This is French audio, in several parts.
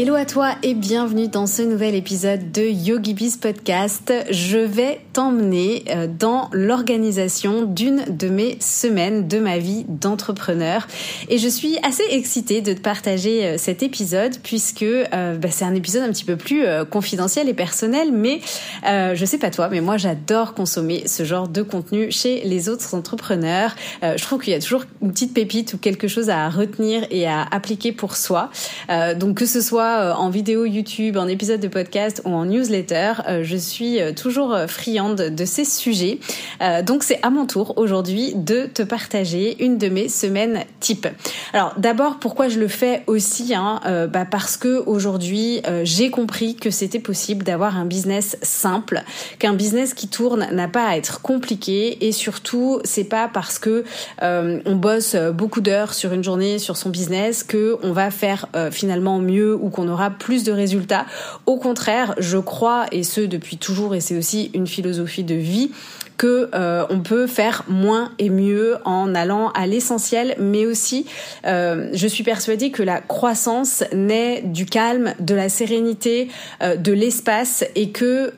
Hello à toi et bienvenue dans ce nouvel épisode de YogiBiz Podcast. Je vais t'emmener euh, dans l'organisation d'une de mes semaines de ma vie d'entrepreneur et je suis assez excitée de te partager euh, cet épisode puisque euh, bah, c'est un épisode un petit peu plus confidentiel et personnel mais je sais pas toi mais moi j'adore consommer ce genre de contenu chez les autres entrepreneurs. je trouve qu'il y a toujours une petite pépite ou quelque chose à retenir et à appliquer pour soi. donc que ce soit euh, en vidéo YouTube, en épisode de podcast ou en newsletter, euh, je suis euh, toujours friande de ces sujets. donc c'est à mon tour aujourd'hui de te partager une de mes semaines type. Alors d'abord pourquoi je le fais aussi hein, bah parce que aujourd'hui j'ai compris que c'était possible d'avoir un business simple, qu'un business qui tourne n'a pas à être compliqué et surtout c'est pas parce que on bosse beaucoup d'heures sur une journée sur son business que on va faire finalement mieux ou qu'on aura plus de résultats. Au contraire, je crois, et ce depuis toujours, et c'est aussi une philosophie de vie, que euh, on peut faire moins et mieux en allant à l'essentiel, mais aussi euh, je suis persuadée que la croissance naît du calme, de la sérénité, euh, de l'espace et que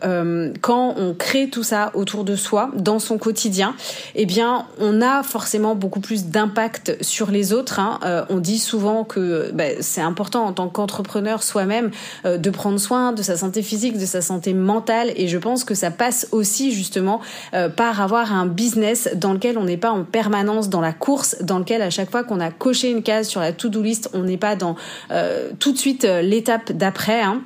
quand on crée tout ça autour de soi dans son quotidien, eh bien on a forcément beaucoup plus d'impact sur les autres. Hein. on dit souvent que bah, c'est important en tant qu'entrepreneur soi-même de prendre soin de sa santé physique, de sa santé mentale et je pense que ça passe aussi justement par avoir un business dans lequel on n'est pas en permanence dans la course, dans lequel à chaque fois qu'on a coché une case sur la to-do list, on n'est pas dans euh, tout de suite euh, l'étape d'après. Hein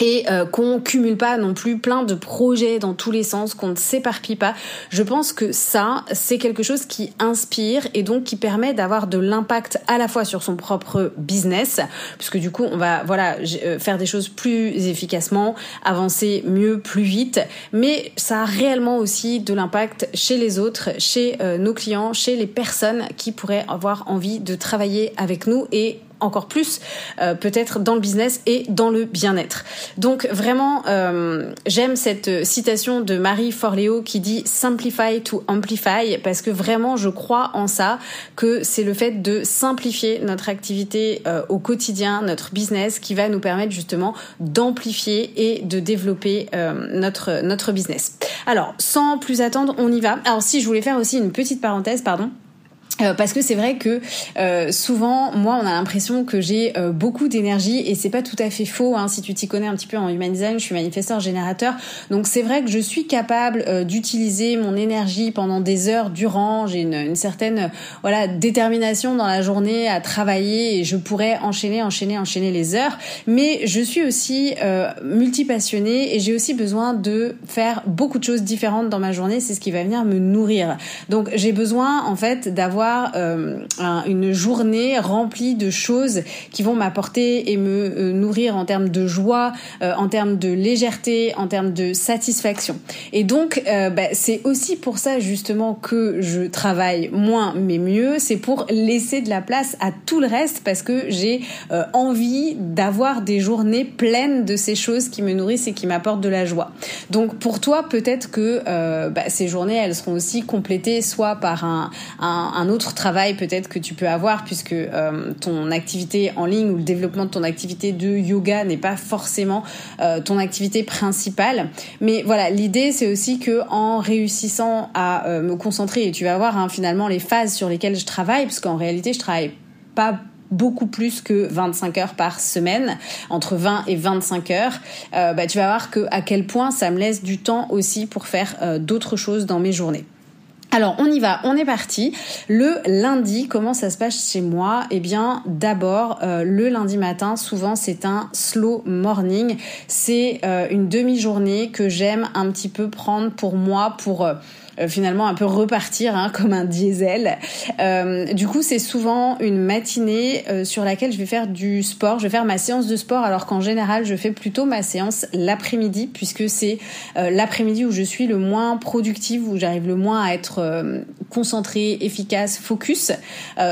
et euh, qu'on cumule pas non plus plein de projets dans tous les sens, qu'on ne s'éparpille pas. Je pense que ça, c'est quelque chose qui inspire et donc qui permet d'avoir de l'impact à la fois sur son propre business, puisque du coup, on va voilà euh, faire des choses plus efficacement, avancer mieux, plus vite, mais ça a réellement aussi de l'impact chez les autres, chez euh, nos clients, chez les personnes qui pourraient avoir envie de travailler avec nous et encore plus euh, peut-être dans le business et dans le bien-être. Donc vraiment, euh, j'aime cette citation de Marie Forleo qui dit Simplify to Amplify parce que vraiment je crois en ça, que c'est le fait de simplifier notre activité euh, au quotidien, notre business qui va nous permettre justement d'amplifier et de développer notre, notre business. Alors, sans plus attendre, on y va. Alors si je voulais faire aussi une petite parenthèse, pardon. Euh, parce que c'est vrai que euh, souvent, moi, on a l'impression que j'ai euh, beaucoup d'énergie et c'est pas tout à fait faux. Hein, si tu t'y connais un petit peu en human design, je suis manifesteur générateur, donc c'est vrai que je suis capable d'utiliser mon énergie pendant des heures durant. J'ai une, une, certaine voilà détermination dans la journée à travailler et je pourrais enchaîner, enchaîner, enchaîner les heures. Mais je suis aussi multipassionnée et j'ai aussi besoin de faire beaucoup de choses différentes dans ma journée. C'est ce qui va venir me nourrir. Donc j'ai besoin en fait d'avoir euh, une journée remplie de choses qui vont m'apporter et me euh, nourrir en termes de joie, euh, en termes de légèreté, en termes de satisfaction. Et donc, bah, c'est aussi pour ça justement que je travaille moins mais mieux. C'est pour laisser de la place à tout le reste parce que j'ai envie d'avoir des journées pleines de ces choses qui me nourrissent et qui m'apportent de la joie. Donc pour toi, peut-être que bah, ces journées, elles seront aussi complétées soit par un, un autre travail peut-être que tu peux avoir puisque euh, ton activité en ligne ou le développement de ton activité de yoga n'est pas forcément euh, ton activité principale. Mais voilà, l'idée c'est aussi que en réussissant à euh, me concentrer et tu vas voir hein, finalement les phases sur lesquelles je travaille parce qu'en réalité je travaille pas beaucoup plus que 25 heures par semaine, entre 20 et 25 heures, bah, tu vas voir que à quel point ça me laisse du temps aussi pour faire d'autres choses dans mes journées. Alors on y va, on est parti. Le lundi, comment ça se passe chez moi? Eh bien d'abord euh, le lundi matin, souvent c'est un slow morning. C'est euh, une demi-journée que j'aime un petit peu prendre pour moi pour euh, finalement un peu repartir hein, comme un diesel. du coup, c'est souvent une matinée sur laquelle je vais faire du sport. Je vais faire ma séance de sport alors qu'en général, je fais plutôt ma séance l'après-midi puisque c'est l'après-midi où je suis le moins productive, où j'arrive le moins à être concentrée, efficace, focus.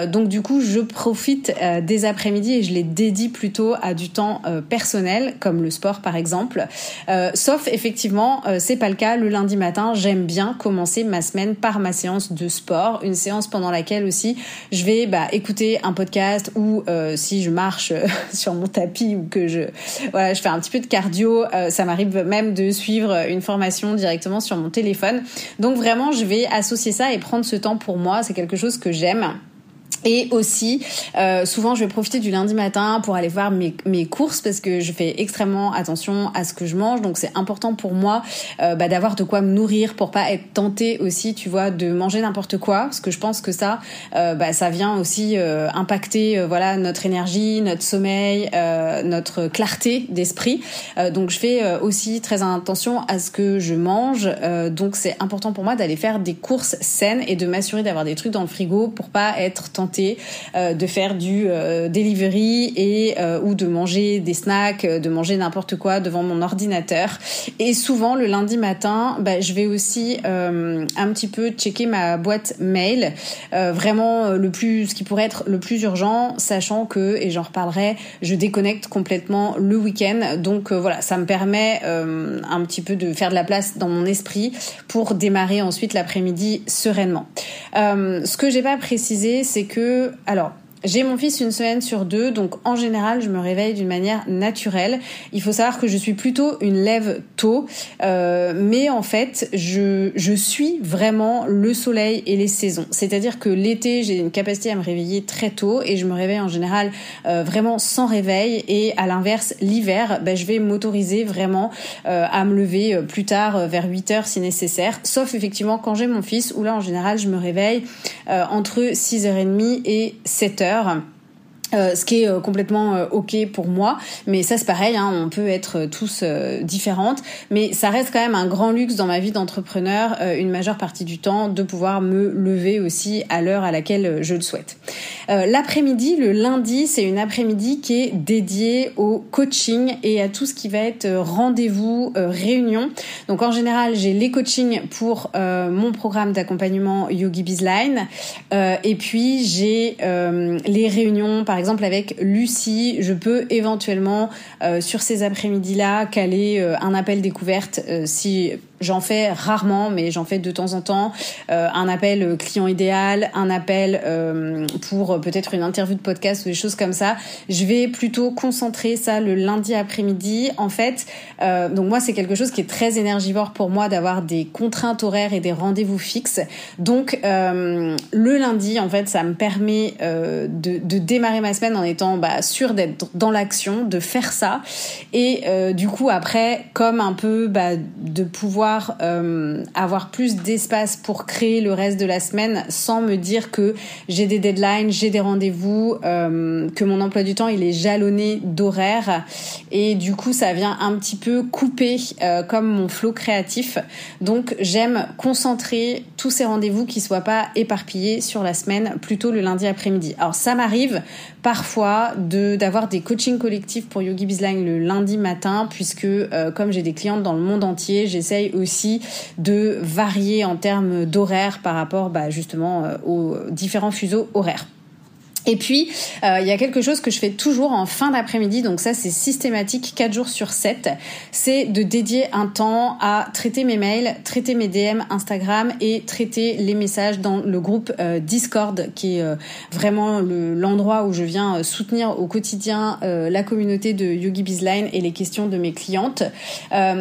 donc du coup, je profite des après-midi et je les dédie plutôt à du temps personnel comme le sport par exemple. sauf effectivement, c'est pas le cas le lundi matin. J'aime bien commencer ma semaine par ma séance de sport, une séance pendant laquelle aussi je vais bah, écouter un podcast ou euh, si je marche euh, sur mon tapis ou que je je fais un petit peu de cardio, euh, ça m'arrive même de suivre une formation directement sur mon téléphone. Donc vraiment je vais associer ça et prendre ce temps pour moi. C'est quelque chose que j'aime. Et aussi, euh, souvent, je vais profiter du lundi matin pour aller voir mes, mes, courses parce que je fais extrêmement attention à ce que je mange. Donc, c'est important pour moi euh, bah, d'avoir de quoi me nourrir pour pas être tentée aussi, tu vois, de manger n'importe quoi. Parce que je pense que ça, euh, bah, ça vient aussi euh, impacter, euh, voilà, notre énergie, notre sommeil, euh, notre clarté d'esprit. donc, je fais aussi très attention à ce que je mange. donc, c'est important pour moi d'aller faire des courses saines et de m'assurer d'avoir des trucs dans le frigo pour pas être tentée euh, de faire du euh, delivery et euh, ou de manger des snacks, de manger n'importe quoi devant mon ordinateur. Et souvent le lundi matin, bah, je vais aussi un petit peu checker ma boîte mail, vraiment le plus, ce qui pourrait être le plus urgent, sachant que et j'en reparlerai, je déconnecte complètement le week-end. Donc voilà, ça me permet un petit peu de faire de la place dans mon esprit pour démarrer ensuite l'après-midi sereinement. ce que j'ai pas précisé, c'est que alors, j'ai mon fils une semaine sur deux, donc en général, je me réveille d'une manière naturelle. Il faut savoir que je suis plutôt une lève tôt, euh, mais en fait, je, suis vraiment le soleil et les saisons. C'est-à-dire que l'été, j'ai une capacité à me réveiller très tôt et je me réveille en général euh, vraiment sans réveil. Et à l'inverse, l'hiver, ben, je vais m'autoriser vraiment euh, à me lever plus tard, vers 8 heures si nécessaire. Sauf effectivement quand j'ai mon fils, où là, en général, je me réveille entre 6h30 et 7h. høre. Euh, ce qui est euh, complètement euh, ok pour moi, mais ça c'est pareil, hein, on peut être tous différentes, mais ça reste quand même un grand luxe dans ma vie d'entrepreneur, une majeure partie du temps, de pouvoir me lever aussi à l'heure à laquelle je le souhaite. L'après-midi, le lundi, c'est une après-midi qui est dédiée au coaching et à tout ce qui va être rendez-vous, réunion. Donc en général, j'ai les coachings pour mon programme d'accompagnement Yogi Bizline, et puis j'ai les réunions par exemple avec Lucie, je peux éventuellement euh, sur ces après-midi-là caler euh, un appel découverte euh, si J'en fais rarement, mais j'en fais de temps en temps. Euh, un appel client idéal, un appel euh, pour peut-être une interview de podcast ou des choses comme ça. Je vais plutôt concentrer ça le lundi après-midi. En fait, euh, donc moi c'est quelque chose qui est très énergivore pour moi d'avoir des contraintes horaires et des rendez-vous fixes. Donc euh, le lundi, en fait, ça me permet euh, de, démarrer ma semaine en étant bah, sûr d'être dans l'action, de faire ça. Et euh, du coup après, comme un peu bah, de pouvoir euh, avoir plus d'espace pour créer le reste de la semaine sans me dire que j'ai des deadlines, j'ai des rendez-vous, euh, que mon emploi du temps il est jalonné d'horaires et du coup ça vient un petit peu couper euh, comme mon flot créatif. Donc j'aime concentrer tous ces rendez-vous qui soient pas éparpillés sur la semaine, plutôt le lundi après-midi. Alors ça m'arrive parfois de d'avoir des coachings collectifs pour Yogi Bizline le lundi matin puisque euh, comme j'ai des clientes dans le monde entier, j'essaye aussi de varier en termes d'horaire par rapport bah, justement euh, aux différents fuseaux horaires. Et puis, euh, il y a quelque chose que je fais toujours en fin d'après-midi, donc ça c'est systématique 4 jours sur 7, c'est de dédier un temps à traiter mes mails, traiter mes DM Instagram et traiter les messages dans le groupe euh, Discord, qui est euh, vraiment l'endroit où je viens soutenir au quotidien la communauté de Yogi Bizline et les questions de mes clientes.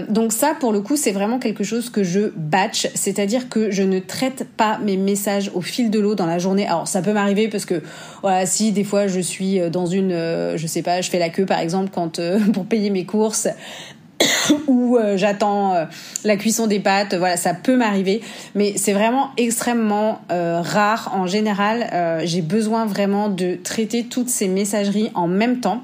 donc ça, pour le coup, c'est vraiment quelque chose que je batch, c'est-à-dire que je ne traite pas mes messages au fil de l'eau dans la journée. Alors ça peut m'arriver parce que si des fois je suis euh, dans une, euh, je sais pas, je fais la queue par exemple quand euh, pour payer mes courses ou j'attends la cuisson des pâtes, voilà, ça peut m'arriver, mais c'est vraiment extrêmement rare. En général, j'ai besoin vraiment de traiter toutes ces messageries en même temps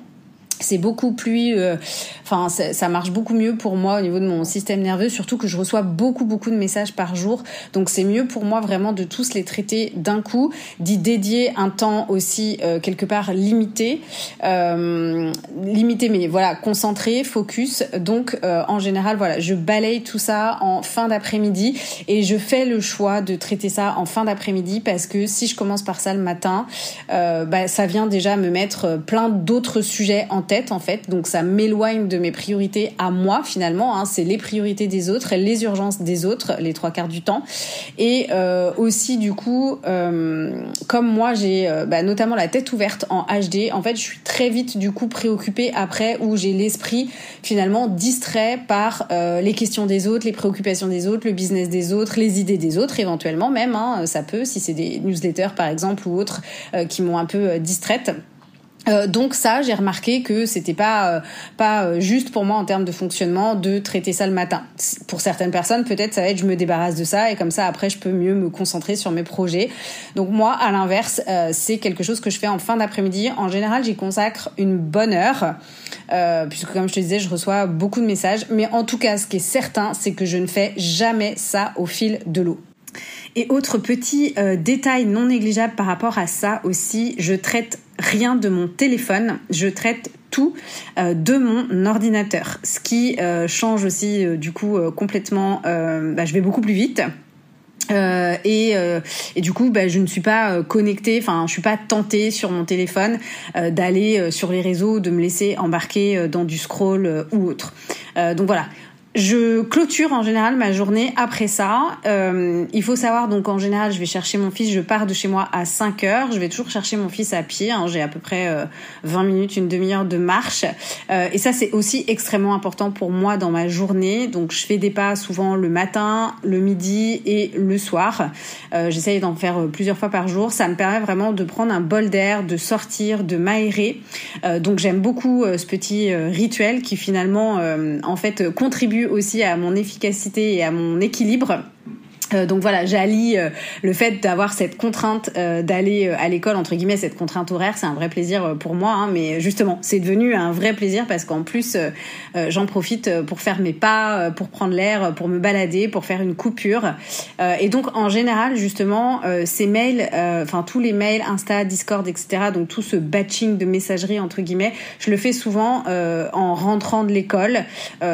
c'est beaucoup plus euh, enfin ça marche beaucoup mieux pour moi au niveau de mon système nerveux surtout que je reçois beaucoup beaucoup de messages par jour. Donc c'est mieux pour moi vraiment de tous les traiter d'un coup d'y dédier un temps aussi euh, quelque part limité euh, limité mais voilà concentré focus. Donc en général voilà je balaye tout ça en fin d'après-midi et je fais le choix de traiter ça en fin d'après-midi parce que si je commence par ça le matin bah, ça vient déjà me mettre plein d'autres sujets en tête en fait, donc ça m'éloigne de mes priorités à moi finalement. Hein. c'est les priorités des autres, les urgences des autres, les trois quarts du temps. Et euh, aussi du coup, euh, comme moi j'ai euh, bah, notamment la tête ouverte en HD, en fait je suis très vite du coup préoccupée après où j'ai l'esprit finalement distrait par les questions des autres, les préoccupations des autres, le business des autres, les idées des autres éventuellement même. Hein, ça peut si c'est des newsletters par exemple ou autres qui m'ont un peu distraite. Euh, donc ça, j'ai remarqué que c'était pas euh, pas euh, juste pour moi en termes de fonctionnement de traiter ça le matin. Pour certaines personnes, peut-être ça va être je me débarrasse de ça et comme ça après je peux mieux me concentrer sur mes projets. Donc moi, à l'inverse, c'est quelque chose que je fais en fin d'après-midi. En général, j'y consacre une bonne heure puisque comme je te disais, je reçois beaucoup de messages. Mais en tout cas, ce qui est certain, c'est que je ne fais jamais ça au fil de l'eau. Et autre petit détail non négligeable par rapport à ça aussi, je traite rien de mon téléphone, je traite tout euh, de mon ordinateur. Ce qui euh, change aussi euh, du coup complètement, bah, je vais beaucoup plus vite. et, et du coup, bah, je ne suis pas connectée, enfin, je suis pas tentée sur mon téléphone d'aller sur les réseaux, de me laisser embarquer dans du scroll ou autre. donc voilà, je clôture en général ma journée après ça. Euh, il faut savoir donc en général je vais chercher mon fils, je pars de chez moi à 5 heures, je vais toujours chercher mon fils à pied, hein. j'ai à peu près euh, 20 minutes, une demi-heure de marche. Euh, et ça c'est aussi extrêmement important pour moi dans ma journée. Donc je fais des pas souvent le matin, le midi et le soir. Euh, J'essaye d'en faire euh, plusieurs fois par jour. Ça me permet vraiment de prendre un bol d'air, de sortir, de m'aérer. Euh, donc j'aime beaucoup ce petit rituel qui finalement en fait contribue aussi à mon efficacité et à mon équilibre. Euh, donc voilà, j'allie euh, le fait d'avoir cette contrainte euh, d'aller à l'école entre guillemets, cette contrainte horaire, c'est un vrai plaisir pour moi. Hein, mais justement, c'est devenu un vrai plaisir parce qu'en plus, j'en profite pour faire mes pas, pour prendre l'air, pour me balader, pour faire une coupure. et donc en général, justement, ces mails, enfin tous les mails, Insta, Discord, etc. Donc tout ce batching de messagerie entre guillemets, je le fais souvent en rentrant de l'école.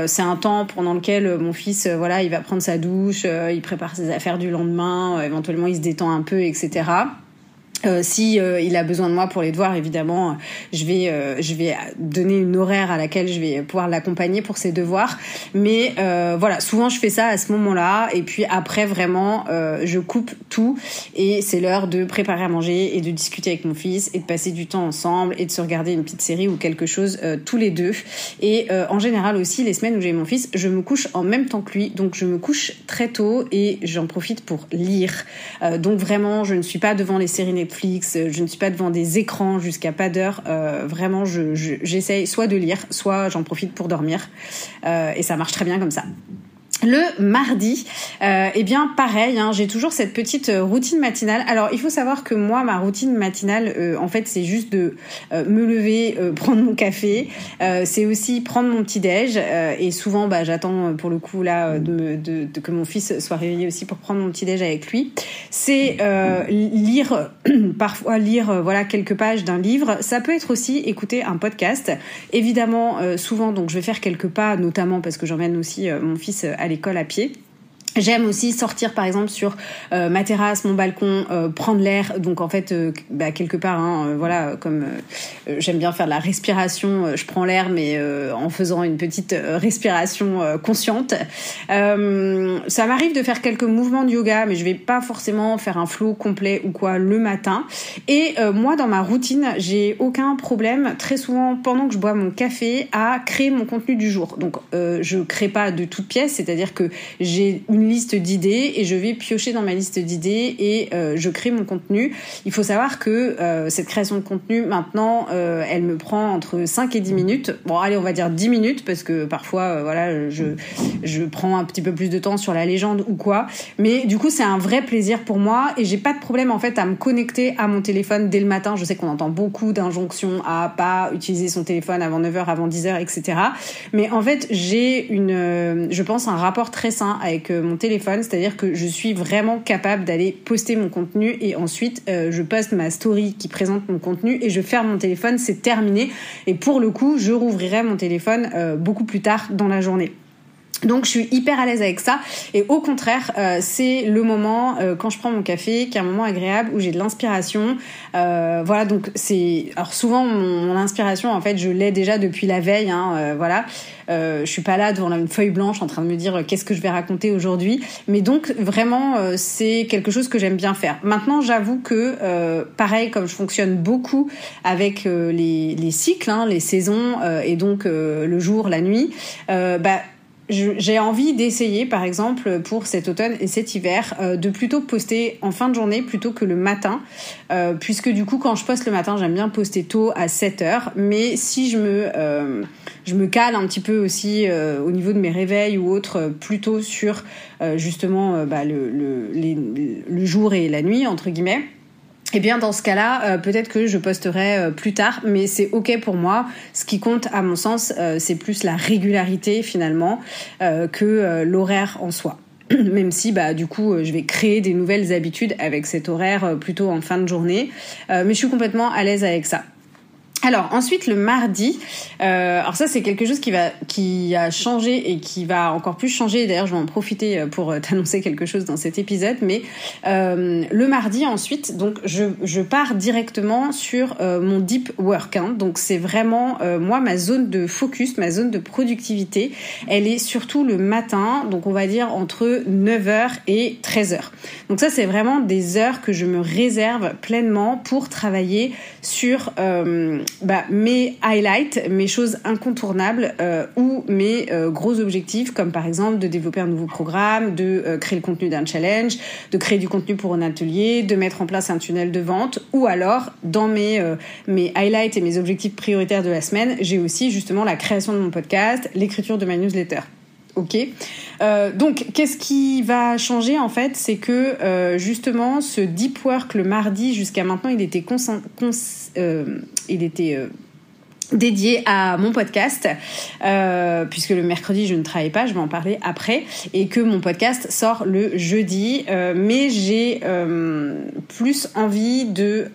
c'est un temps pendant lequel mon fils, voilà, il va prendre sa douche, il prépare ses affaires du lendemain, euh, éventuellement il se détend un peu, etc. Euh, si euh, il a besoin de moi pour les devoirs, évidemment, je vais euh, je vais donner une horaire à laquelle je vais pouvoir l'accompagner pour ses devoirs. Mais voilà, souvent je fais ça à ce moment-là, et puis après vraiment, je coupe tout et c'est l'heure de préparer à manger et de discuter avec mon fils et de passer du temps ensemble et de se regarder une petite série ou quelque chose tous les deux. Et en général aussi, les semaines où j'ai mon fils, je me couche en même temps que lui, donc je me couche très tôt et j'en profite pour lire. donc vraiment, je ne suis pas devant les séries Netflix, euh, je ne suis pas devant des écrans jusqu'à pas d'heure. Euh, vraiment, j'essaye soit de lire, soit j'en profite pour dormir. Euh, et ça marche très bien comme ça. Le mardi, euh, eh bien pareil, hein, j'ai toujours cette petite euh, routine matinale. Alors il faut savoir que moi, ma routine matinale, euh, en fait, c'est juste de me lever, prendre mon café. c'est aussi prendre mon petit déj. et souvent, bah, j'attends pour le coup là de, que mon fils soit réveillé aussi pour prendre mon petit déj avec lui. C'est lire, parfois lire voilà quelques pages d'un livre. Ça peut être aussi écouter un podcast. Évidemment, souvent, donc je vais faire quelques pas, notamment parce que j'emmène aussi mon fils à l'école à pied. J'aime aussi sortir par exemple sur euh, ma terrasse, mon balcon, euh, prendre l'air. Donc en fait, euh, bah, quelque part, hein, voilà, comme j'aime bien faire de la respiration, je prends l'air, mais en faisant une petite respiration consciente. ça m'arrive de faire quelques mouvements de yoga, mais je vais pas forcément faire un flow complet ou quoi le matin. Et moi, dans ma routine, j'ai aucun problème très souvent pendant que je bois mon café à créer mon contenu du jour. Donc je crée pas de toutes pièces, c'est-à-dire que j'ai liste d'idées et je vais piocher dans ma liste d'idées et je crée mon contenu. Il faut savoir que cette création de contenu maintenant, elle me prend entre 5 et 10 minutes. Bon, allez, on va dire 10 minutes parce que parfois, voilà, je, je prends un petit peu plus de temps sur la légende ou quoi. Mais du coup, c'est un vrai plaisir pour moi et j'ai pas de problème en fait à me connecter à mon téléphone dès le matin. Je sais qu'on entend beaucoup d'injonctions à pas utiliser son téléphone avant 9h, avant 10h, etc. Mais en fait, j'ai une, euh, je pense, un rapport très sain avec euh, mon téléphone, c'est-à-dire que je suis vraiment capable d'aller poster mon contenu et ensuite euh, je poste ma story qui présente mon contenu et je ferme mon téléphone, c'est terminé. Et pour le coup, je rouvrirai mon téléphone beaucoup plus tard dans la journée. Donc je suis hyper à l'aise avec ça. Et au contraire euh, c'est le moment euh, quand je prends mon café qui est un moment agréable où j'ai de l'inspiration. Euh, voilà donc c'est alors souvent mon, inspiration en fait je l'ai déjà depuis la veille hein, voilà. Je suis pas là devant une feuille blanche en train de me dire qu'est-ce que je vais raconter aujourd'hui. Mais donc vraiment c'est quelque chose que j'aime bien faire. Maintenant j'avoue que pareil comme je fonctionne beaucoup avec les, les cycles hein, les saisons et donc le jour la nuit bah j'ai envie d'essayer, par exemple, pour cet automne et cet hiver, euh, de plutôt poster en fin de journée plutôt que le matin, euh, puisque du coup, quand je poste le matin, j'aime bien poster tôt à 7 heures, mais si je me, euh, je me cale un petit peu aussi au niveau de mes réveils ou autres, plutôt sur justement bah, le, le, le jour et la nuit, entre guillemets, eh bien, dans ce cas-là, euh, peut-être que je posterai euh, plus tard, mais c'est ok pour moi. Ce qui compte, à mon sens, euh, c'est plus la régularité finalement que l'horaire en soi. Même si, bah, du coup, je vais créer des nouvelles habitudes avec cet horaire plutôt en fin de journée, mais je suis complètement à l'aise avec ça. Alors ensuite le mardi, euh, alors ça c'est quelque chose qui va qui a changé et qui va encore plus changer. D'ailleurs je vais en profiter euh, pour euh, t'annoncer quelque chose dans cet épisode. Mais euh, le mardi ensuite, donc je, je pars directement sur mon deep work. Hein. Donc c'est vraiment moi ma zone de focus, ma zone de productivité. Elle est surtout le matin, donc on va dire entre 9h et 13h. Donc ça c'est vraiment des heures que je me réserve pleinement pour travailler sur bah, mes highlights, mes choses incontournables euh, ou mes euh, gros objectifs, comme par exemple de développer un nouveau programme, de euh, créer le contenu d'un challenge, de créer du contenu pour un atelier, de mettre en place un tunnel de vente, ou alors dans mes mes highlights et mes objectifs prioritaires de la semaine, j'ai aussi justement la création de mon podcast, l'écriture de ma newsletter. Ok. Euh, donc, qu'est-ce qui va changer en fait? C'est que euh, justement, ce deep work le mardi jusqu'à maintenant, il était, euh, il était dédié à mon podcast euh, puisque le mercredi je ne travaille pas je vais en parler après et que mon podcast sort le jeudi. Euh, mais j'ai euh, plus envie de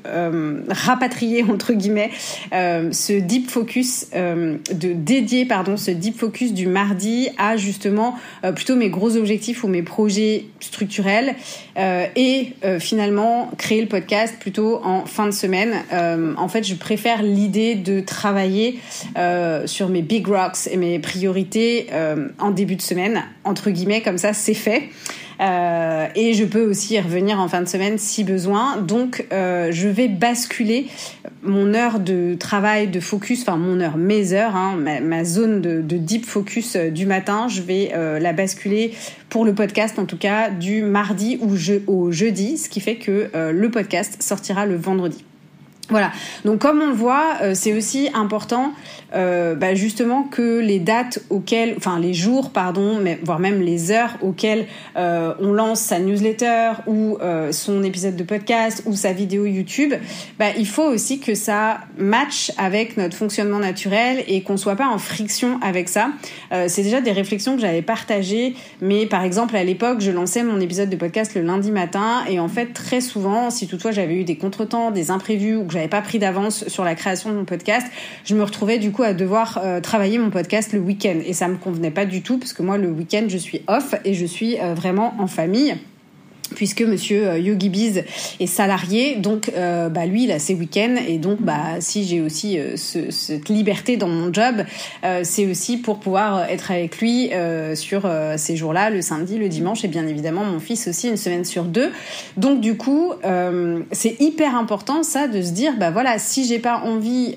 rapatrier entre guillemets ce deep focus de dédier pardon ce deep focus du mardi à justement plutôt mes gros objectifs ou mes projets structurels et finalement créer le podcast plutôt en fin de semaine. En fait je préfère l'idée de travailler euh, sur mes big rocks et mes priorités euh, en début de semaine, entre guillemets, comme ça c'est fait. Euh, et je peux aussi y revenir en fin de semaine si besoin. Donc, je vais basculer mon heure de travail, de focus, enfin mon heure, mes heures, hein, ma, zone de, de, deep focus du matin. Je vais la basculer pour le podcast, en tout cas, du mardi ou je, au jeudi, ce qui fait que le podcast sortira le vendredi. Voilà. Donc comme on le voit, euh, c'est aussi important, euh, bah, justement que les dates auxquelles, enfin les jours, pardon, voire même les heures auxquelles euh, on lance sa newsletter ou son épisode de podcast ou sa vidéo YouTube, bah, il faut aussi que ça matche avec notre fonctionnement naturel et qu'on soit pas en friction avec ça. c'est déjà des réflexions que j'avais partagées, mais par exemple à l'époque, je lançais mon épisode de podcast le lundi matin et en fait très souvent, si toutefois j'avais eu des contretemps, des imprévus j'avais pas pris d'avance sur la création de mon podcast, je me retrouvais du coup à devoir euh, travailler mon podcast le week-end et ça me convenait pas du tout parce que moi le week-end je suis off et je suis euh, vraiment en famille. Puisque Monsieur euh, Yogi Biz est salarié, donc euh, bah lui il a ses week-ends et donc bah si j'ai aussi euh, ce, cette liberté dans mon job, c'est aussi pour pouvoir être avec lui sur ces jours-là, le samedi, le dimanche et bien évidemment mon fils aussi une semaine sur deux. Donc du coup c'est hyper important ça de se dire bah voilà si j'ai pas envie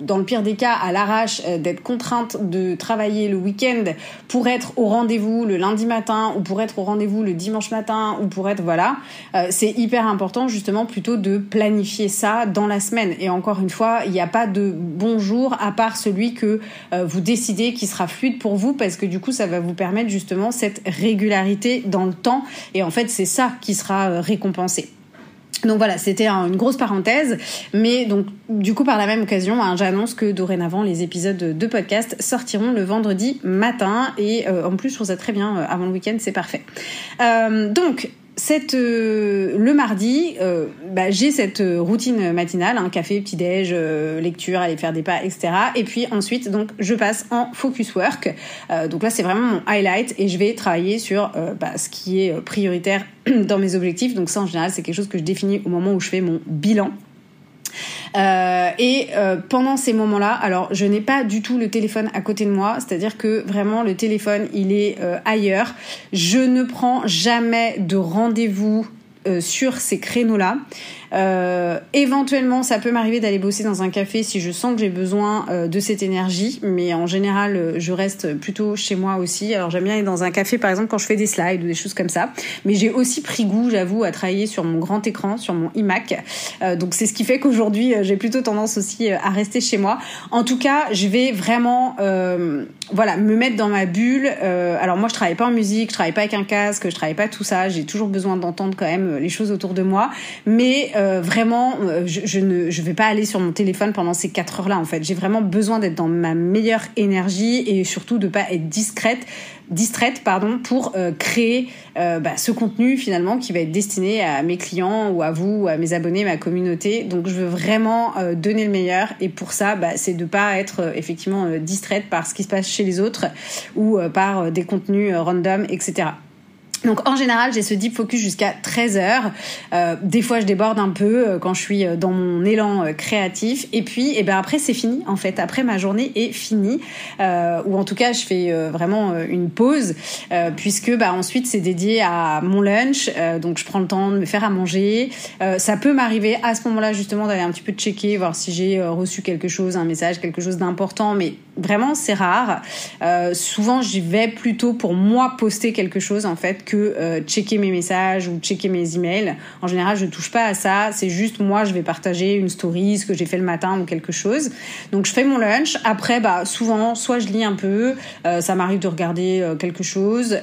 dans le pire des cas à l'arrache d'être contrainte de travailler le week-end pour être au rendez-vous le lundi matin ou pour être au rendez-vous le dimanche matin ou pour être voilà, euh, c'est hyper important justement plutôt de planifier ça dans la semaine. Et encore une fois, il n'y a pas de bon jour à part celui que euh, vous décidez qui sera fluide pour vous parce que du coup ça va vous permettre justement cette régularité dans le temps et en fait c'est ça qui sera euh, récompensé. Donc voilà, c'était une grosse parenthèse, mais donc du coup par la même occasion, hein, j'annonce que dorénavant les épisodes de podcast sortiront le vendredi matin et en plus je trouve ça très bien avant le week-end, c'est parfait. donc cette, euh, le mardi, euh, bah, j'ai cette euh, routine matinale, hein, café, petit déj, lecture, aller faire des pas, etc. Et puis ensuite, donc, je passe en focus work. donc là, c'est vraiment mon highlight et je vais travailler sur bah, ce qui est prioritaire dans mes objectifs. Donc ça, en général, c'est quelque chose que je définis au moment où je fais mon bilan euh, et euh, pendant ces moments-là, alors je n'ai pas du tout le téléphone à côté de moi, c'est-à-dire que vraiment le téléphone il est euh, ailleurs. Je ne prends jamais de rendez-vous sur ces créneaux-là. Euh, éventuellement, ça peut m'arriver d'aller bosser dans un café si je sens que j'ai besoin euh, de cette énergie, mais en général, euh, je reste plutôt chez moi aussi. Alors j'aime bien aller dans un café, par exemple, quand je fais des slides ou des choses comme ça. Mais j'ai aussi pris goût, j'avoue, à travailler sur mon grand écran, sur mon iMac. donc c'est ce qui fait qu'aujourd'hui, j'ai plutôt tendance aussi à rester chez moi. En tout cas, je vais vraiment, voilà, me mettre dans ma bulle. alors moi, je travaille pas en musique, je travaille pas avec un casque, je travaille pas tout ça. J'ai toujours besoin d'entendre quand même les choses autour de moi, mais euh, vraiment, euh, je, ne je vais pas aller sur mon téléphone pendant ces quatre heures-là. En fait, j'ai vraiment besoin d'être dans ma meilleure énergie et surtout de pas être discrète distraite pardon pour euh, créer bah, ce contenu finalement qui va être destiné à mes clients ou à vous à mes abonnés ma communauté. Donc je veux vraiment donner le meilleur. Et pour ça bah, c'est de pas être effectivement distraite par ce qui se passe chez les autres ou par des contenus random etc donc en général, j'ai ce deep focus jusqu'à 13 heures. Euh, des fois, je déborde un peu euh, quand je suis euh, dans mon élan créatif. Et puis, et eh ben après, c'est fini. En fait, après ma journée est finie, ou en tout cas, je fais vraiment une pause, puisque bah ensuite c'est dédié à mon lunch. donc je prends le temps de me faire à manger. ça peut m'arriver à ce moment-là justement d'aller un petit peu checker, voir si j'ai reçu quelque chose, un message, quelque chose d'important. Mais vraiment, c'est rare. souvent, j'y vais plutôt pour moi poster quelque chose en fait que euh, checker mes messages ou checker mes emails. En général, je touche pas à ça. C'est juste moi, je vais partager une story, ce que j'ai fait le matin ou quelque chose. Donc, je fais mon lunch. Après, bah, souvent, soit je lis un peu, euh, ça m'arrive de regarder euh, quelque chose,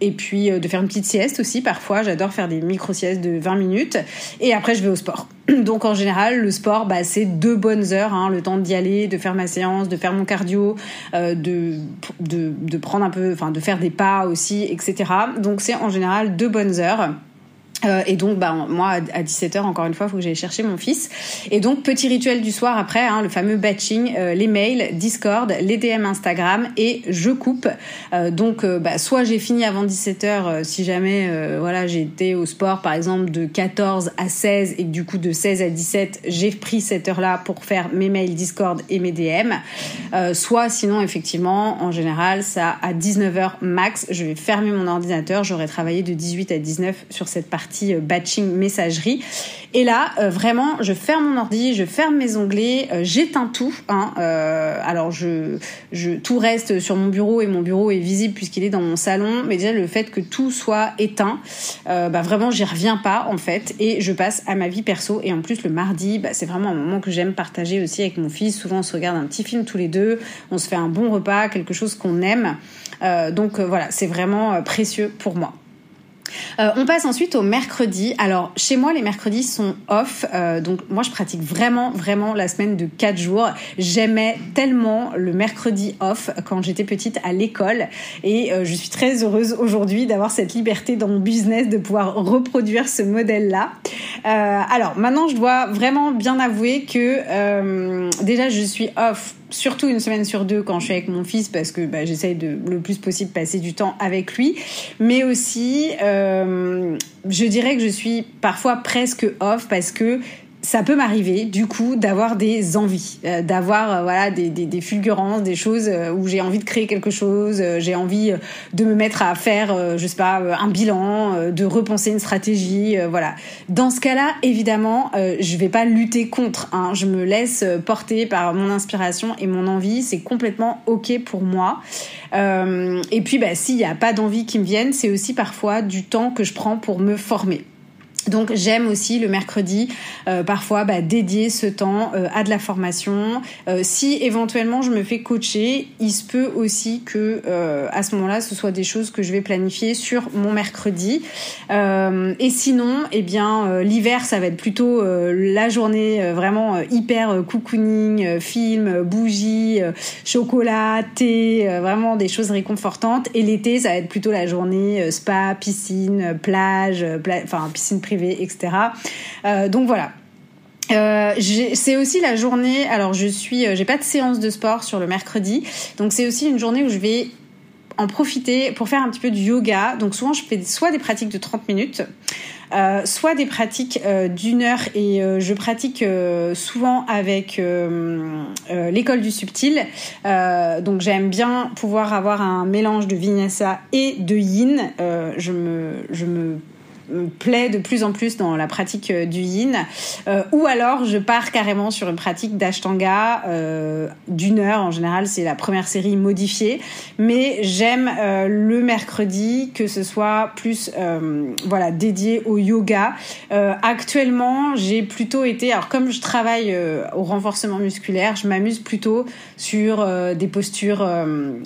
et puis de faire une petite sieste aussi. Parfois, j'adore faire des micro-siestes de 20 minutes. Et après, je vais au sport. Donc en général, le sport, bah, c'est deux bonnes heures, hein, le temps d'y aller, de faire ma séance, de faire mon cardio, euh, de, de, de prendre un peu, enfin de faire des pas aussi, etc. Donc c'est en général deux bonnes heures. Euh, et donc, bah, moi, à 17h, encore une fois, il faut que j'aille chercher mon fils. Et donc, petit rituel du soir après, hein, le fameux batching, euh, les mails, Discord, les DM Instagram, et je coupe. Euh, donc, bah, soit j'ai fini avant 17h, si jamais voilà, j'ai été au sport, par exemple, de 14 à 16, et du coup, de 16 à 17, j'ai pris cette heure-là pour faire mes mails Discord et mes DM. soit, sinon, effectivement, en général, ça, à 19h max, je vais fermer mon ordinateur, j'aurai travaillé de 18 à 19 sur cette partie euh, batching messagerie. Et là, euh, vraiment, je ferme mon ordi, je ferme mes onglets, euh, j'éteins tout. Hein, alors, je, tout reste sur mon bureau et mon bureau est visible puisqu'il est dans mon salon. Mais déjà, le fait que tout soit éteint, bah, vraiment, j'y reviens pas en fait. Et je passe à ma vie perso. Et en plus, le mardi, bah, c'est vraiment un moment que j'aime partager aussi avec mon fils. Souvent, on se regarde un petit film tous les deux, on se fait un bon repas, quelque chose qu'on aime. donc voilà, c'est vraiment précieux pour moi. Euh, on passe ensuite au mercredi. Alors chez moi les mercredis sont off, euh, donc moi je pratique vraiment vraiment la semaine de 4 jours. J'aimais tellement le mercredi off quand j'étais petite à l'école et euh, je suis très heureuse aujourd'hui d'avoir cette liberté dans mon business de pouvoir reproduire ce modèle-là. alors maintenant je dois vraiment bien avouer que déjà je suis off surtout une semaine sur deux quand je suis avec mon fils parce que bah, j'essaye de le plus possible passer du temps avec lui. Mais aussi, euh, je dirais que je suis parfois presque off parce que ça peut m'arriver du coup d'avoir des envies, euh, d'avoir euh, voilà des, des, fulgurances, des choses euh, où j'ai envie de créer quelque chose, j'ai envie de me mettre à faire, je sais pas, un bilan, de repenser une stratégie, voilà. Dans ce cas-là, évidemment, je vais pas lutter contre. Hein. je me laisse porter par mon inspiration et mon envie, c'est complètement ok pour moi. et puis, bah, s'il n'y a pas d'envie qui me viennent, c'est aussi parfois du temps que je prends pour me former. Donc j'aime aussi le mercredi euh, parfois bah, dédier ce temps euh, à de la formation. Euh, si éventuellement je me fais coacher, il se peut aussi que à ce moment-là ce soit des choses que je vais planifier sur mon mercredi. et sinon, eh bien l'hiver ça va être plutôt la journée vraiment hyper cocooning, film, bougies, chocolat, thé, vraiment des choses réconfortantes. Et l'été ça va être plutôt la journée spa, piscine, plage, enfin piscine privée etc. Euh, donc voilà. Euh, c'est aussi la journée. Alors je suis, euh, j'ai pas de séance de sport sur le mercredi, donc c'est aussi une journée où je vais en profiter pour faire un petit peu du yoga. Donc souvent je fais soit des pratiques de 30 minutes, soit des pratiques d'une heure et je pratique souvent avec l'école du subtil. donc j'aime bien pouvoir avoir un mélange de vinyasa et de yin. je me je me me plaît de plus en plus dans la pratique euh, du yin, euh, ou alors je pars carrément sur une pratique d'ashtanga euh, d'une heure. En général, c'est la première série modifiée, mais j'aime euh, le mercredi que ce soit plus voilà dédié au yoga. actuellement, j'ai plutôt été, alors comme je travaille au renforcement musculaire, je m'amuse plutôt sur des postures